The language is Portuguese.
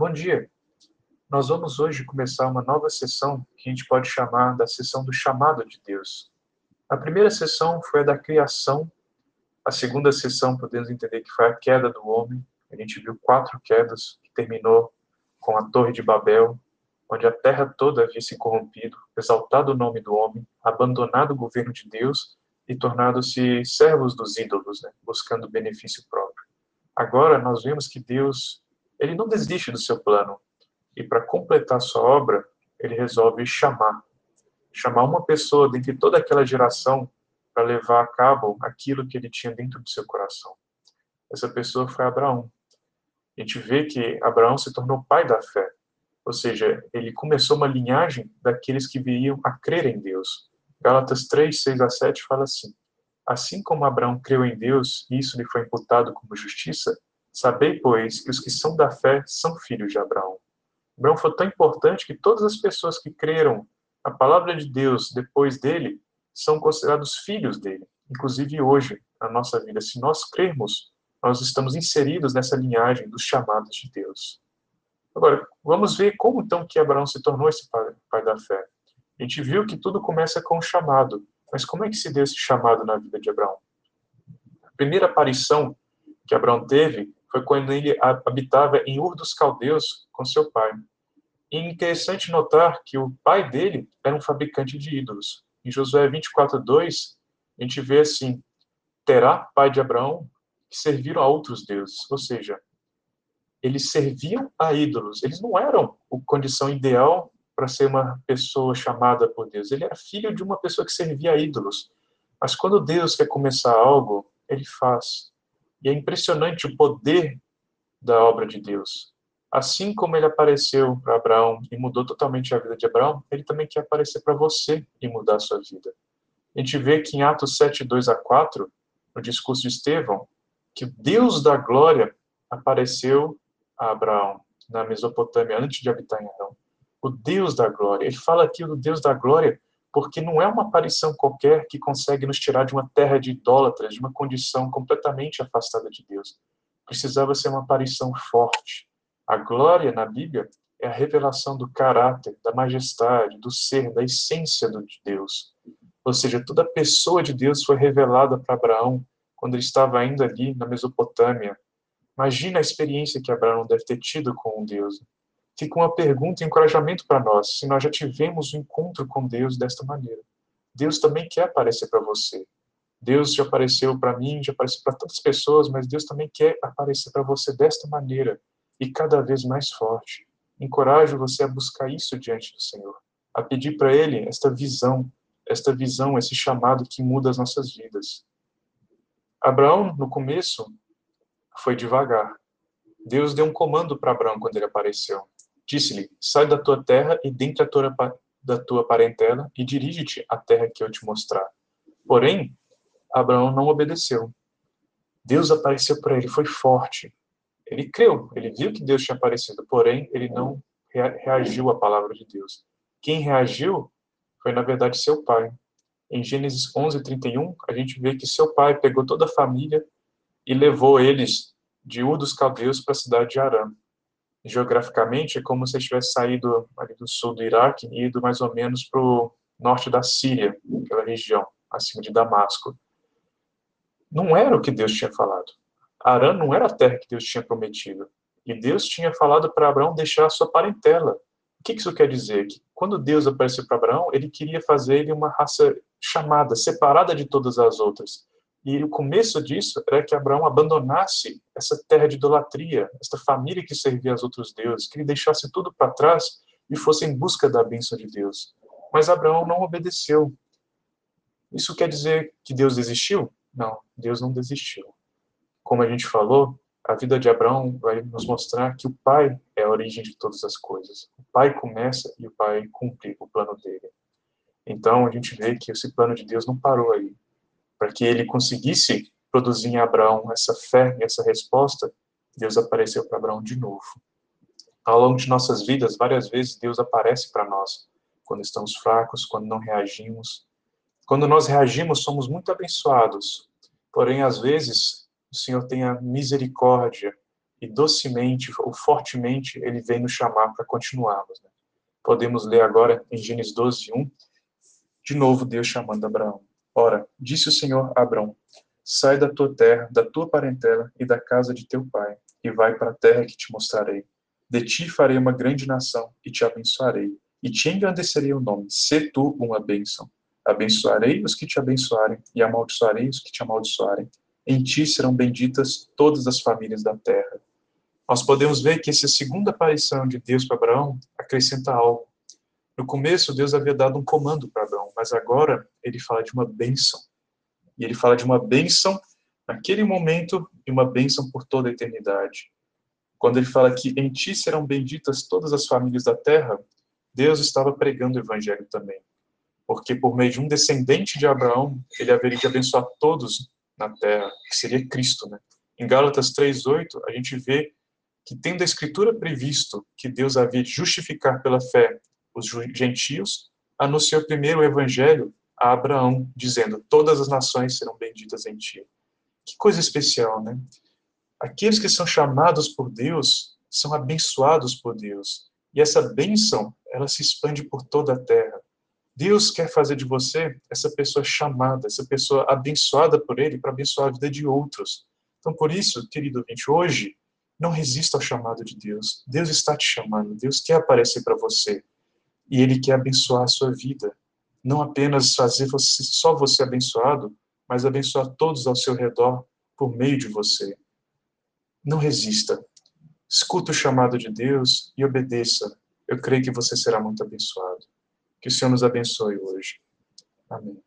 Bom dia. Nós vamos hoje começar uma nova sessão que a gente pode chamar da sessão do chamado de Deus. A primeira sessão foi a da criação. A segunda sessão podemos entender que foi a queda do homem. A gente viu quatro quedas que terminou com a Torre de Babel, onde a terra toda havia se corrompido, exaltado o nome do homem, abandonado o governo de Deus e tornado-se servos dos ídolos, né, buscando benefício próprio. Agora nós vemos que Deus, ele não desiste do seu plano. E para completar sua obra, ele resolve chamar. Chamar uma pessoa dentre toda aquela geração para levar a cabo aquilo que ele tinha dentro do seu coração. Essa pessoa foi Abraão. A gente vê que Abraão se tornou pai da fé. Ou seja, ele começou uma linhagem daqueles que viriam a crer em Deus. Gálatas 3, 6 a 7 fala assim: Assim como Abraão creu em Deus e isso lhe foi imputado como justiça, sabei, pois, que os que são da fé são filhos de Abraão. Abraão foi tão importante que todas as pessoas que creram a palavra de Deus depois dele são considerados filhos dele. Inclusive hoje, na nossa vida, se nós crermos, nós estamos inseridos nessa linhagem dos chamados de Deus. Agora, vamos ver como então que Abraão se tornou esse pai, da fé. A gente viu que tudo começa com um chamado. Mas como é que se deu esse chamado na vida de Abraão? A primeira aparição que Abraão teve foi quando ele habitava em Ur dos Caldeus com seu pai. E é interessante notar que o pai dele era um fabricante de ídolos. Em Josué 24:2, a gente vê assim: Terá, pai de Abraão, que serviram a outros deuses. Ou seja, eles serviam a ídolos. Eles não eram a condição ideal para ser uma pessoa chamada por Deus. Ele era filho de uma pessoa que servia a ídolos. Mas quando Deus quer começar algo, ele faz. E é impressionante o poder da obra de Deus. Assim como ele apareceu para Abraão e mudou totalmente a vida de Abraão, ele também quer aparecer para você e mudar a sua vida. A gente vê que em Atos 7, 2 a 4, no discurso de Estevão, que o Deus da glória apareceu a Abraão na Mesopotâmia antes de habitar em Arão o Deus da glória. Ele fala aqui do Deus da glória porque não é uma aparição qualquer que consegue nos tirar de uma terra de idólatras, de uma condição completamente afastada de Deus. Precisava ser uma aparição forte. A glória na Bíblia é a revelação do caráter, da majestade, do ser, da essência de Deus. Ou seja, toda a pessoa de Deus foi revelada para Abraão quando ele estava ainda ali na Mesopotâmia. Imagina a experiência que Abraão deve ter tido com Deus fica uma pergunta e um encorajamento para nós, se nós já tivemos um encontro com Deus desta maneira. Deus também quer aparecer para você. Deus já apareceu para mim, já apareceu para tantas pessoas, mas Deus também quer aparecer para você desta maneira e cada vez mais forte. Encorajo você a buscar isso diante do Senhor, a pedir para Ele esta visão, esta visão, esse chamado que muda as nossas vidas. Abraão, no começo, foi devagar. Deus deu um comando para Abraão quando ele apareceu. Disse-lhe: Sai da tua terra e dentre a tua, da tua parentela e dirige-te à terra que eu te mostrar. Porém, Abraão não obedeceu. Deus apareceu para ele, foi forte. Ele creu, ele viu que Deus tinha aparecido, porém, ele não reagiu à palavra de Deus. Quem reagiu foi, na verdade, seu pai. Em Gênesis 11, 31, a gente vê que seu pai pegou toda a família e levou eles de Ur dos Caldeus para a cidade de Arã geograficamente, é como se tivesse saído ali do sul do Iraque e ido mais ou menos para o norte da Síria, aquela região, acima de Damasco. Não era o que Deus tinha falado. Arã não era a terra que Deus tinha prometido. E Deus tinha falado para Abraão deixar a sua parentela. O que isso quer dizer? Que quando Deus apareceu para Abraão, ele queria fazer ele uma raça chamada, separada de todas as outras. E o começo disso era que Abraão abandonasse essa terra de idolatria, esta família que servia aos outros deuses, que ele deixasse tudo para trás e fosse em busca da bênção de Deus. Mas Abraão não obedeceu. Isso quer dizer que Deus desistiu? Não, Deus não desistiu. Como a gente falou, a vida de Abraão vai nos mostrar que o Pai é a origem de todas as coisas. O Pai começa e o Pai cumpre o plano dele. Então a gente vê que esse plano de Deus não parou aí para que ele conseguisse produzir em Abraão essa fé e essa resposta, Deus apareceu para Abraão de novo. Ao longo de nossas vidas, várias vezes Deus aparece para nós quando estamos fracos, quando não reagimos. Quando nós reagimos, somos muito abençoados. Porém, às vezes, o Senhor tem a misericórdia e docemente ou fortemente ele vem nos chamar para continuarmos. Né? Podemos ler agora em Gênesis 12, 1, de novo Deus chamando Abraão. Ora, disse o Senhor a Abraão, sai da tua terra, da tua parentela e da casa de teu pai, e vai para a terra que te mostrarei. De ti farei uma grande nação, e te abençoarei, e te engrandecerei o nome, se tu uma bênção. Abençoarei os que te abençoarem, e amaldiçoarei os que te amaldiçoarem. Em ti serão benditas todas as famílias da terra. Nós podemos ver que essa segunda aparição de Deus para Abraão acrescenta algo. No começo, Deus havia dado um comando para Abraão, mas agora ele fala de uma bênção. E ele fala de uma bênção naquele momento e uma bênção por toda a eternidade. Quando ele fala que em ti serão benditas todas as famílias da terra, Deus estava pregando o evangelho também. Porque por meio de um descendente de Abraão, ele haveria de abençoar todos na terra, que seria Cristo, né? Em Gálatas 3:8, a gente vê que tendo a escritura previsto que Deus havia de justificar pela fé os gentios, anunciou primeiro o evangelho a Abraão, dizendo: Todas as nações serão benditas em ti. Que coisa especial, né? Aqueles que são chamados por Deus são abençoados por Deus. E essa bênção, ela se expande por toda a terra. Deus quer fazer de você essa pessoa chamada, essa pessoa abençoada por Ele para abençoar a vida de outros. Então, por isso, querido ouvinte, hoje, não resista ao chamado de Deus. Deus está te chamando, Deus quer aparecer para você e ele quer abençoar a sua vida. Não apenas fazer você, só você abençoado, mas abençoar todos ao seu redor por meio de você. Não resista. Escuta o chamado de Deus e obedeça. Eu creio que você será muito abençoado. Que o Senhor nos abençoe hoje. Amém.